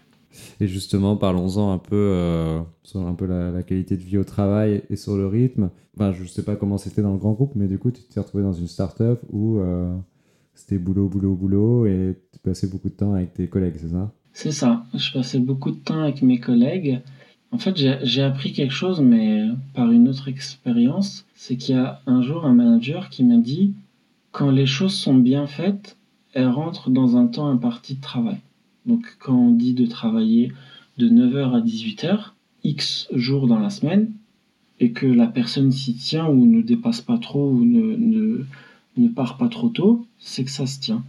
Et justement, parlons-en un peu euh, sur un peu la, qualité de vie au travail et sur le rythme. Enfin, je sais pas comment c'était dans le grand groupe, mais du coup, tu t'es retrouvé dans une start-up où euh, c'était boulot, boulot, boulot et tu passais beaucoup de temps avec tes collègues, c'est ça? C'est ça. Je passais beaucoup de temps avec mes collègues. En fait, j'ai appris quelque chose, mais par une autre expérience. C'est qu'il y a un jour un manager qui m'a dit quand les choses sont bien faites, elles rentrent dans un temps imparti de travail. Donc, quand on dit de travailler de 9h à 18h, X jours dans la semaine, et que la personne s'y tient ou ne dépasse pas trop ou ne, ne, ne part pas trop tôt, c'est que ça se tient.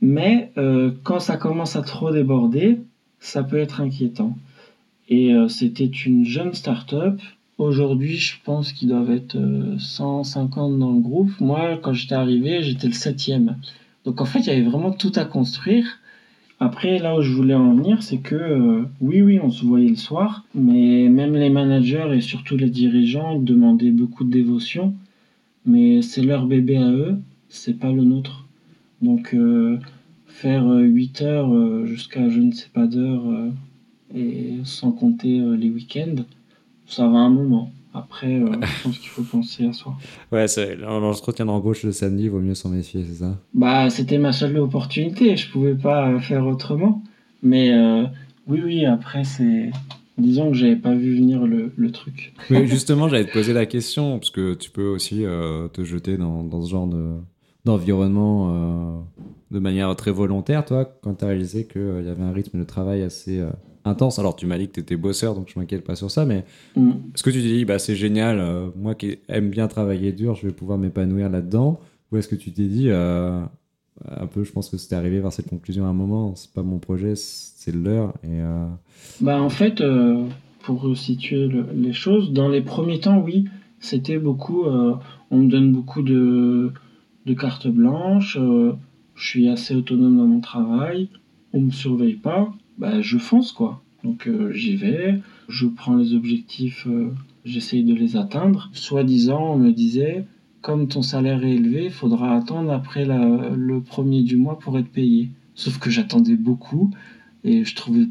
Mais euh, quand ça commence à trop déborder, ça peut être inquiétant. Et euh, c'était une jeune start-up. Aujourd'hui, je pense qu'ils doivent être 150 euh, dans le groupe. Moi, quand j'étais arrivé, j'étais le septième. Donc en fait, il y avait vraiment tout à construire. Après, là où je voulais en venir, c'est que euh, oui, oui, on se voyait le soir, mais même les managers et surtout les dirigeants demandaient beaucoup de dévotion. Mais c'est leur bébé à eux, c'est pas le nôtre. Donc faire 8 heures jusqu'à je ne sais pas d'heure et sans compter euh, les week-ends, ça va un moment. Après, euh, je pense qu'il faut penser à soi. Ouais, l'entretien d'embauche le samedi, il vaut mieux s'en méfier, c'est ça? Bah, c'était ma seule opportunité, je pouvais pas faire autrement. Mais euh, oui, oui, après, c'est. Disons que j'avais pas vu venir le, le truc. Mais justement, j'allais te poser la question, parce que tu peux aussi te jeter dans, dans, ce genre de, d'environnement de manière très volontaire, toi, quand tu as réalisé qu'il y avait un rythme de travail assez intense. Alors, tu m'as dit que tu étais bosseur, donc je m'inquiète pas sur ça, mais mm. est-ce que tu te dis, bah, c'est génial, euh, moi qui aime bien travailler dur, je vais pouvoir m'épanouir là-dedans? Ou est-ce que tu t'es dit, euh, un peu, je pense que c'était arrivé vers cette conclusion à un moment, c'est pas mon projet, c'est le leur et, euh, bah, En fait, pour situer les choses, dans les premiers temps, oui, c'était beaucoup, on me donne beaucoup de, de cartes blanches, je suis assez autonome dans mon travail, on me surveille pas bah, je fonce quoi. Donc euh, j'y vais, je prends les objectifs, euh, j'essaye de les atteindre. Soi-disant, on me disait, comme ton salaire est élevé, il faudra attendre après le premier du mois pour être payé. Sauf que j'attendais beaucoup et je trouvais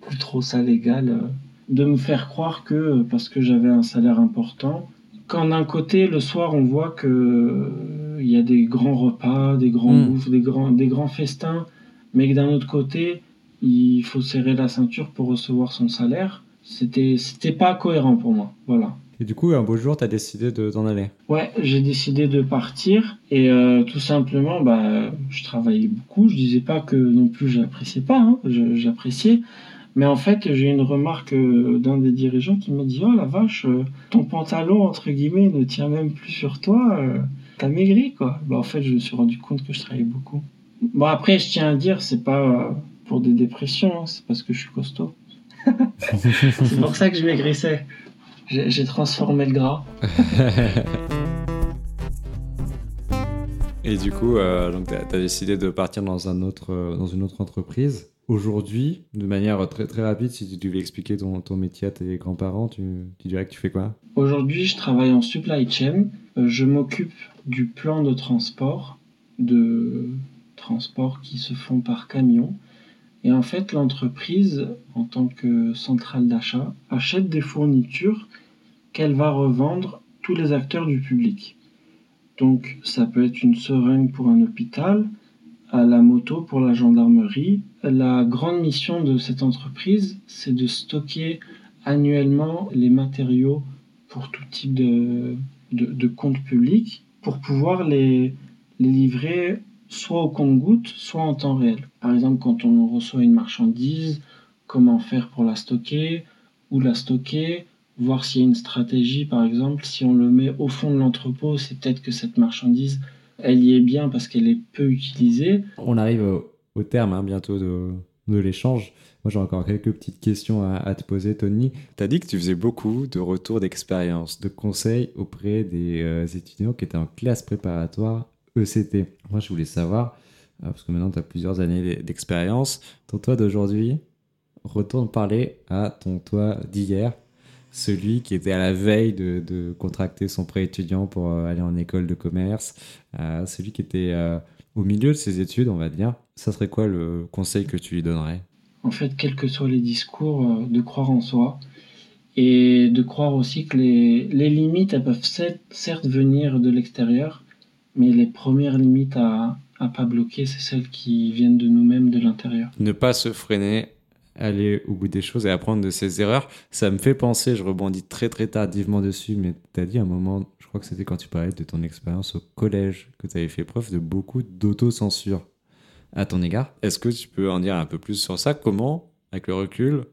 plus trop ça légal euh, de me faire croire que parce que j'avais un salaire important, quand d'un côté le soir on voit que il y a des grands repas, des grands mmh. bouffes, des grands, des grands festins, mais que d'un autre côté il faut serrer la ceinture pour recevoir son salaire. C'était, c'était pas cohérent pour moi. Voilà. Et du coup, un beau jour, tu as décidé d'en aller Ouais, j'ai décidé de partir. Et euh, tout simplement, bah, je travaillais beaucoup. Je disais pas que non plus j'appréciais pas, hein. j'appréciais. Mais en fait, j'ai une remarque euh, d'un des dirigeants qui m'a dit Oh la vache, euh, ton pantalon, entre guillemets, ne tient même plus sur toi. T'as maigri, quoi. Bah, en fait, je me suis rendu compte que je travaillais beaucoup. Bon, après, je tiens à dire, c'est pas pour des dépressions, hein. c'est parce que je suis costaud. c'est pour ça que je maigrissais. J'ai transformé le gras. Et du coup, euh, tu as, décidé de partir dans, un autre, euh, dans une autre entreprise. Aujourd'hui, de manière très, très rapide, si tu devais expliquer ton, métier à tes grands-parents, tu, tu, dirais que tu fais quoi? Aujourd'hui, je travaille en supply chain. Euh, je m'occupe du plan de transport, de transport qui se font par camion. Et en fait, l'entreprise, en tant que centrale d'achat, achète des fournitures qu'elle va revendre tous les acteurs du public. Donc ça peut être une seringue pour un hôpital, à la moto pour la gendarmerie. La grande mission de cette entreprise, c'est de stocker annuellement les matériaux pour tout type de, de, de compte public pour pouvoir les, les livrer soit au compte-goutte, soit en temps réel. Par exemple, quand on reçoit une marchandise, comment faire pour la stocker, où la stocker, voir s'il y a une stratégie, par exemple, si on le met au fond de l'entrepôt, c'est peut-être que cette marchandise, elle y est bien parce qu'elle est peu utilisée. On arrive au, terme hein, bientôt de, de l'échange. Moi, j'ai encore quelques petites questions à, te poser, Tony. Tu as dit que tu faisais beaucoup de retours d'expérience, de conseils auprès des euh, étudiants qui étaient en classe préparatoire ECT. Moi, je voulais savoir, euh, parce que maintenant, tu as plusieurs années d'expérience, ton toi d'aujourd'hui, retourne parler à ton toi d'hier, celui qui était à la veille de, contracter son prêt étudiant pour euh, aller en école de commerce, celui qui était au milieu de ses études, on va dire. Ça serait quoi le conseil que tu lui donnerais? En fait, quels que soient les discours, euh, de croire en soi et de croire aussi que les, les limites, elles peuvent certes venir de l'extérieur, mais les premières limites à, à pas bloquer, c'est celles qui viennent de nous-mêmes, de l'intérieur. Ne pas se freiner, aller au bout des choses et apprendre de ses erreurs. Ça me fait penser, je rebondis très très tardivement dessus, mais tu as dit à un moment, je crois que c'était quand tu parlais de ton expérience au collège, que tu avais fait preuve de beaucoup d'autocensure à ton égard? Est-ce que tu peux en dire un peu plus sur ça? Comment, avec le recul,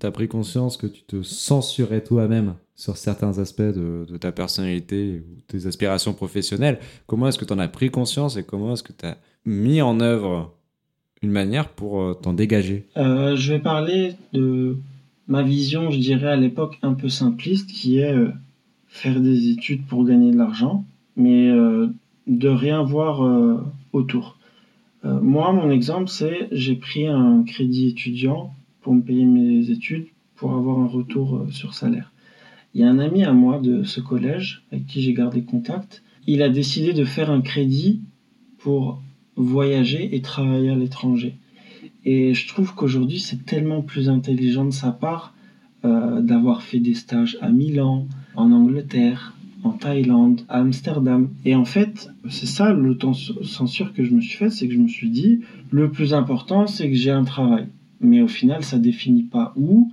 tu as pris conscience que tu te censurais toi-même sur certains aspects de, ta personnalité ou tes aspirations professionnelles? Comment est-ce que tu en as pris conscience et comment est-ce que tu as mis en œuvre une manière pour euh, t'en dégager euh, Je vais parler de ma vision, je dirais à l'époque un peu simpliste, qui est euh, faire des études pour gagner de l'argent, mais de rien voir autour. moi, mon exemple, c'est j'ai pris un crédit étudiant pour me payer mes études, pour avoir un retour sur salaire. Il y a un ami à moi de ce collège avec qui j'ai gardé contact. Il a décidé de faire un crédit pour voyager et travailler à l'étranger. Et je trouve qu'aujourd'hui, c'est tellement plus intelligent de sa part euh, d'avoir fait des stages à Milan, en Angleterre, en Thaïlande, à Amsterdam. Et en fait, c'est ça l'autocensure que je me suis fait, c'est que je me suis dit, le plus important, c'est que j'ai un travail. Mais au final, ça définit pas où,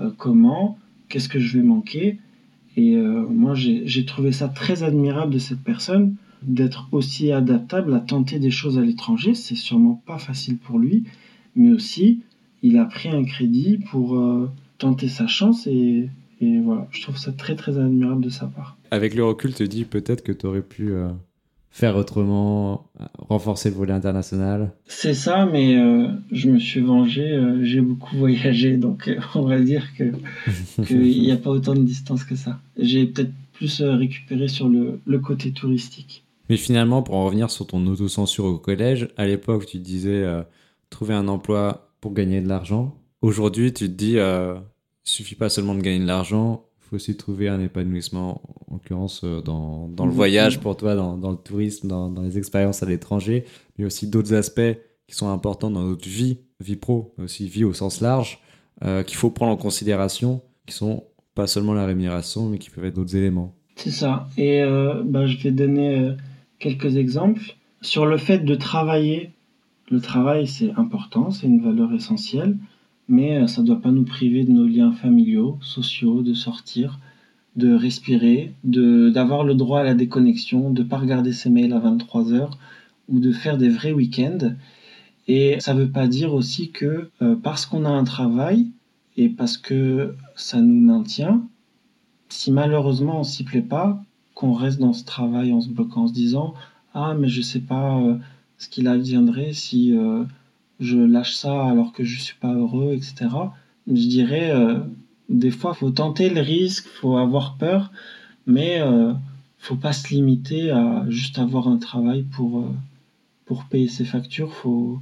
euh, comment, qu'est-ce que je vais manquer. Et euh, moi, j'ai trouvé ça très admirable de cette personne d'être aussi adaptable à tenter des choses à l'étranger. C'est sûrement pas facile pour lui, mais aussi il a pris un crédit pour euh, tenter sa chance et, voilà, je trouve ça très très admirable de sa part. Avec le recul, tu te dis peut-être que tu aurais pu euh, faire autrement, renforcer le volet international C'est ça, mais euh, je me suis vengé, j'ai beaucoup voyagé, donc on va dire qu'il n'y a pas autant de distance que ça. J'ai peut-être plus récupéré sur le, le côté touristique. Mais finalement, pour en revenir sur ton autocensure au collège, à l'époque, tu disais euh, trouver un emploi pour gagner de l'argent. Aujourd'hui, tu te dis, euh, suffit pas seulement de gagner de l'argent, il faut aussi trouver un épanouissement, en l'occurrence euh, dans, dans, le voyage pour toi, dans, dans le tourisme, dans, dans, les expériences à l'étranger, mais aussi d'autres aspects qui sont importants dans notre vie, vie pro, mais aussi vie au sens large, euh, qu'il faut prendre en considération, qui sont pas seulement la rémunération, mais qui peuvent être d'autres éléments. C'est ça. Et bah, je vais donner quelques exemples sur le fait de travailler. Le travail, c'est important, c'est une valeur essentielle, mais euh, ça ne doit pas nous priver de nos liens familiaux, sociaux, de sortir, de respirer, de d'avoir le droit à la déconnexion, de ne pas regarder ses mails à 23 heures ou de faire des vrais week-ends. Et ça ne veut pas dire aussi que euh, parce qu'on a un travail et parce que ça nous maintient, si malheureusement on s'y plaît pas, qu'on reste dans ce travail en se bloquant, en se disant Ah, mais je sais pas euh, ce qu'il adviendrait si euh, je lâche ça alors que je suis pas heureux, etc. Je dirais, euh, des fois, faut tenter le risque, faut avoir peur, mais faut pas se limiter à juste avoir un travail pour, pour payer ses factures. Faut,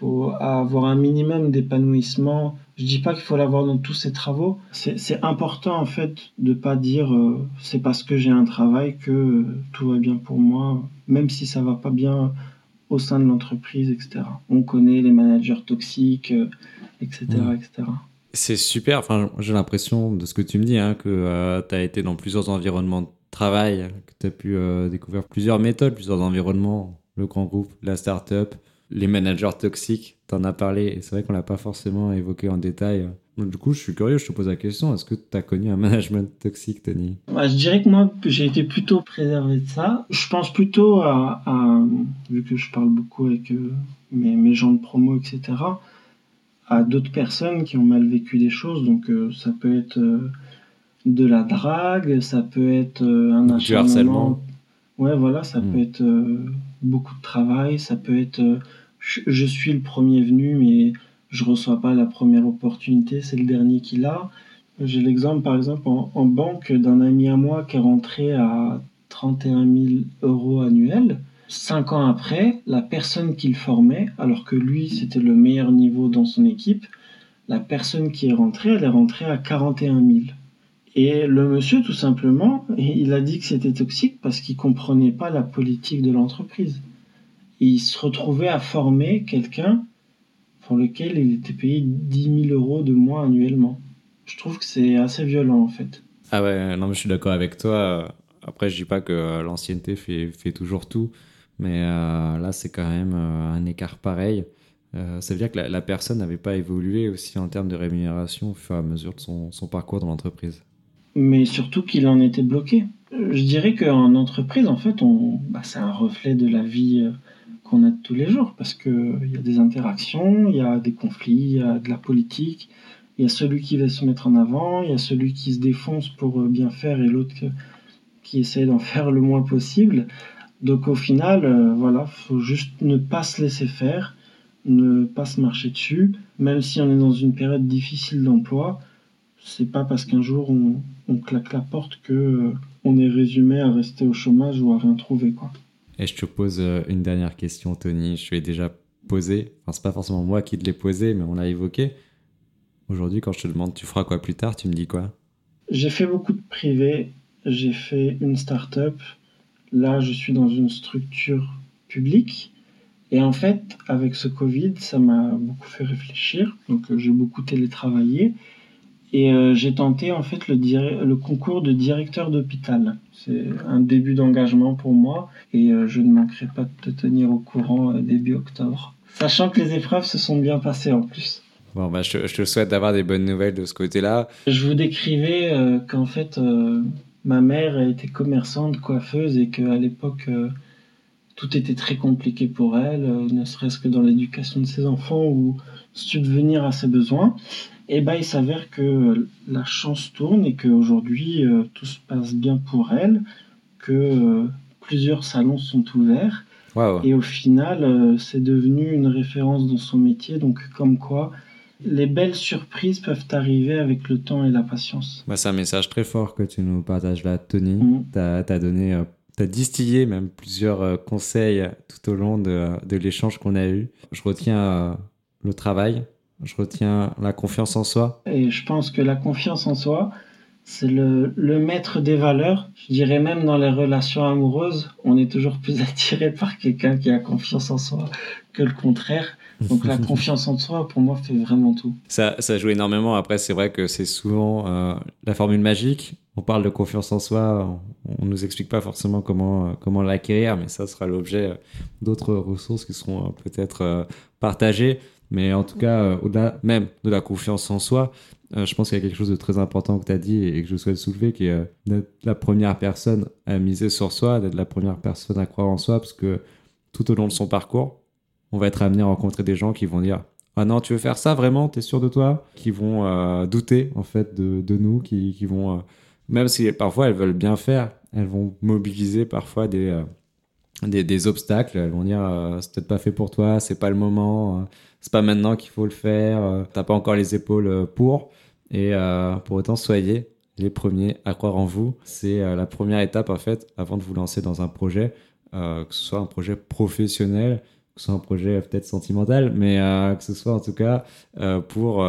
faut avoir un minimum d'épanouissement. Je dis pas qu'il faut l'avoir dans tous ses travaux. C'est important en fait de pas dire euh, c'est parce que j'ai un travail que euh, tout va bien pour moi, même si ça va pas bien au sein de l'entreprise, etc. On connaît les managers toxiques, etc., euh, etc. C'est super. Enfin, j'ai l'impression de ce que tu me dis hein, que tu as été dans plusieurs environnements de travail, que tu as pu découvrir plusieurs méthodes, plusieurs environnements, le grand groupe, la start-up les managers toxiques, t'en as parlé, et c'est vrai qu'on l'a pas forcément évoqué en détail. du coup, je suis curieux, je te pose la question, est-ce que tu as connu un management toxique, Tony? Bah, Je dirais que moi, j'ai été plutôt préservé de ça. Je pense plutôt à, vu que je parle beaucoup avec euh, mes, mes, gens de promo, etc., à d'autres personnes qui ont mal vécu des choses. Donc, euh, ça peut être euh, de la drague, ça peut être un acharnement. harcèlement. Ouais, voilà, ça hmm. peut être beaucoup de travail, ça peut être je, suis le premier venu, mais je reçois pas la première opportunité, c'est le dernier qui l'a. J'ai l'exemple, par exemple, en, banque d'un ami à moi qui est rentré à 31 000 euros annuels. Cinq ans après, la personne qu'il formait, alors que lui, c'était le meilleur niveau dans son équipe, la personne qui est rentrée, elle est rentrée à 41 000. Et le monsieur, tout simplement, il a dit que c'était toxique parce qu'il comprenait pas la politique de l'entreprise il se retrouvait à former quelqu'un pour lequel il était payé 10 000 euros de moins annuellement. Je trouve que c'est assez violent en fait. Ah ouais, non, mais je suis d'accord avec toi. Après, je dis pas que l'ancienneté fait, fait toujours tout, mais euh, là, c'est quand même euh, un écart pareil. Euh, ça veut dire que la, personne n'avait pas évolué aussi en termes de rémunération au fur et à mesure de son, son parcours dans l'entreprise. Mais surtout qu'il en était bloqué. Je dirais qu'en entreprise, en fait, on, bah, c'est un reflet de la vie qu'on a tous les jours, parce qu'il y a des interactions, il y a des conflits, il y a de la politique, il y a celui qui va se mettre en avant, il y a celui qui se défonce pour euh, bien faire et l'autre qui essaie d'en faire le moins possible. Donc au final, euh, voilà, faut juste ne pas se laisser faire, ne pas se marcher dessus, même si on est dans une période difficile d'emploi. C'est pas parce qu'un jour on, claque la porte que euh, on est résumé à rester au chômage ou à rien trouver quoi. Et je te pose euh, une dernière question, Tony. Je l'ai déjà posée. Enfin, c'est pas forcément moi qui te l'ai posée, mais on l'a évoqué. Aujourd'hui, quand je te demande tu feras quoi plus tard, tu me dis quoi? J'ai fait beaucoup de privé. J'ai fait une start-up. Là, je suis dans une structure publique. Et en fait, avec ce Covid, ça m'a beaucoup fait réfléchir. Donc, euh, j'ai beaucoup télétravaillé. Et euh, j'ai tenté en fait le, le concours de directeur d'hôpital. C'est un début d'engagement pour moi et euh, je ne manquerai pas de te tenir au courant euh, début octobre. Sachant que les épreuves se sont bien passées en plus. Bon, bah, je, je te souhaite d'avoir des bonnes nouvelles de ce côté-là. Je vous décrivais qu'en fait, ma mère était commerçante, coiffeuse et qu'à l'époque, tout était très compliqué pour elle, ne serait-ce que dans l'éducation de ses enfants ou subvenir à ses besoins et eh ben, il s'avère que la chance tourne et qu'aujourd'hui euh, tout se passe bien pour elle, que euh, plusieurs salons sont ouverts. Et au final, euh, c'est devenu une référence dans son métier. Donc, comme quoi, les belles surprises peuvent arriver avec le temps et la patience. Bah, c'est un message très fort que tu nous partages là, Tony. Mm. Tu as, donné. as distillé même plusieurs conseils tout au long de, de l'échange qu'on a eu. Je retiens le travail, je retiens la confiance en soi. Et je pense que la confiance en soi, c'est le, le, maître des valeurs. Je dirais même dans les relations amoureuses, on est toujours plus attiré par quelqu'un qui a confiance en soi que le contraire. Donc la confiance en soi, pour moi, fait vraiment tout. Ça, ça joue énormément. Après, c'est vrai que c'est souvent euh, la formule magique. On parle de confiance en soi, on, ne nous explique pas forcément comment, euh, comment l'acquérir, mais ça sera l'objet euh, d'autres ressources qui seront peut-être partagées. Mais en tout cas, euh, au-delà même de la confiance en soi, euh, je pense qu'il y a quelque chose de très important que tu as dit et que je souhaite soulever, qui est euh, d'être la première personne à miser sur soi, d'être la première personne à croire en soi, parce que tout au long de son parcours, on va être amené à rencontrer des gens qui vont dire ah non, tu veux faire ça vraiment? T'es sûr de toi Qui vont douter en fait de, nous, qui vont, même si parfois elles veulent bien faire, elles vont mobiliser parfois des, des, des, obstacles. Elles vont dire c'est peut-être pas fait pour toi, c'est pas le moment c'est pas maintenant qu'il faut le faire, euh, t'as pas encore les épaules euh, pour. Et euh, pour autant, soyez les premiers à croire en vous. C'est la première étape en fait avant de vous lancer dans un projet, que ce soit un projet professionnel, que ce soit un projet peut-être sentimental, mais que ce soit en tout cas pour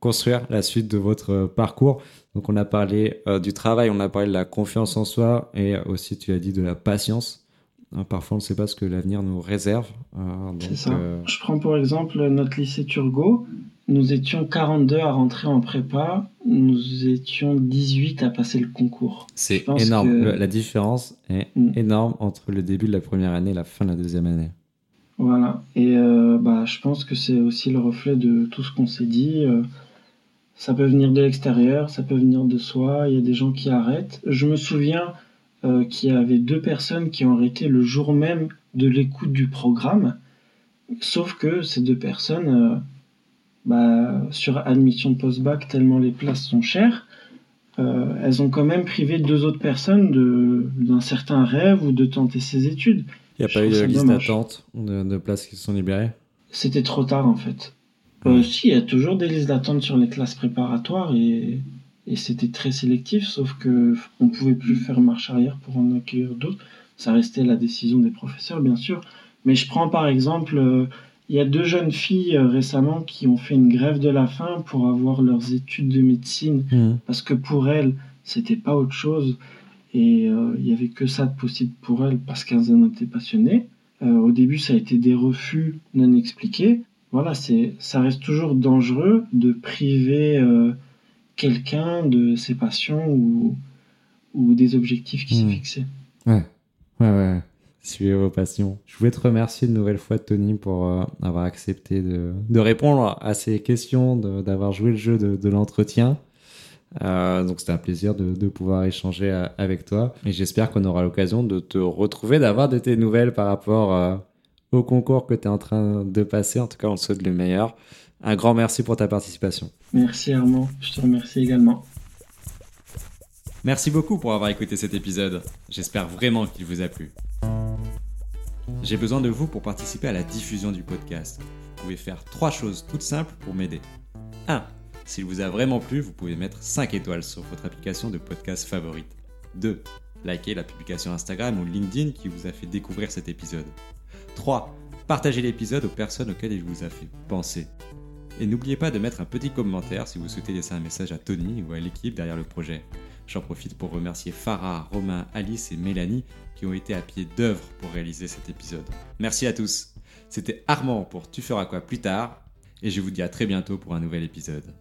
construire la suite de votre parcours. Donc on a parlé du travail, on a parlé de la confiance en soi et aussi tu as dit de la patience. Hein, parfois, on ne sait pas ce que l'avenir nous réserve. Euh, c'est ça. Euh, Je prends pour exemple notre lycée Turgot. Nous étions 42 à rentrer en prépa, nous étions 18 à passer le concours. C'est énorme. la différence est mm. énorme entre le début de la première année et la fin de la deuxième année. Voilà. Et euh, bah, je pense que c'est aussi le reflet de tout ce qu'on s'est dit. Euh, ça peut venir de l'extérieur, ça peut venir de soi. Il y a des gens qui arrêtent. Je me souviens euh, qu'il y avait deux personnes qui ont arrêté le jour même de l'écoute du programme. Sauf que ces deux personnes, bah, sur admission post-bac, tellement les places sont chères, elles ont quand même privé deux autres personnes d'un certain rêve ou de tenter ses études. Il n'y a pas eu de liste d'attente de, places qui se sont libérées? C'était trop tard en fait. Euh, si, il y a toujours des listes d'attente sur les classes préparatoires et, et c'était très sélectif, sauf que on pouvait plus faire marche arrière pour en accueillir d'autres. Ça restait la décision des professeurs, bien sûr. Mais je prends par exemple, euh, il y a deux jeunes filles euh, récemment qui ont fait une grève de la faim pour avoir leurs études de médecine, mmh. parce que pour elles, c'était pas autre chose. Et euh, il n'y avait que ça de possible pour elle parce qu'elles en étaient passionnées. Au début, ça a été des refus non expliqués. Voilà, c'est, ça reste toujours dangereux de priver quelqu'un de ses passions ou, ou des objectifs qui s'est hmm. fixés. Ouais, ouais, ouais. Suivez vos passions. Je voulais te remercier une nouvelle fois, Tony, pour avoir accepté de, de, répondre à ces questions, d'avoir joué le jeu de, de l'entretien. Euh, donc c'était un plaisir de, pouvoir échanger euh, avec toi. Et j'espère qu'on aura l'occasion de te retrouver, d'avoir de tes nouvelles par rapport euh, au concours que tu es en train de passer. En tout cas, on te souhaite le meilleur. Un grand merci pour ta participation. Merci Armand, je te remercie également. Merci beaucoup pour avoir écouté cet épisode. J'espère vraiment qu'il vous a plu. J'ai besoin de vous pour participer à la diffusion du podcast. Vous pouvez faire trois choses toutes simples pour m'aider. 1 s'il vous a vraiment plu, vous pouvez mettre 5 étoiles sur votre application de podcast favorite. 2. Likez la publication Instagram ou LinkedIn qui vous a fait découvrir cet épisode. 3. Partagez l'épisode aux personnes auxquelles il vous a fait penser. Et n'oubliez pas de mettre un petit commentaire si vous souhaitez laisser un message à Tony ou à l'équipe derrière le projet. J'en profite pour remercier Farah, Romain, Alice et Mélanie qui ont été à pied d'œuvre pour réaliser cet épisode. Merci à tous. C'était Armand pour Tu feras quoi plus tard et je vous dis à très bientôt pour un nouvel épisode.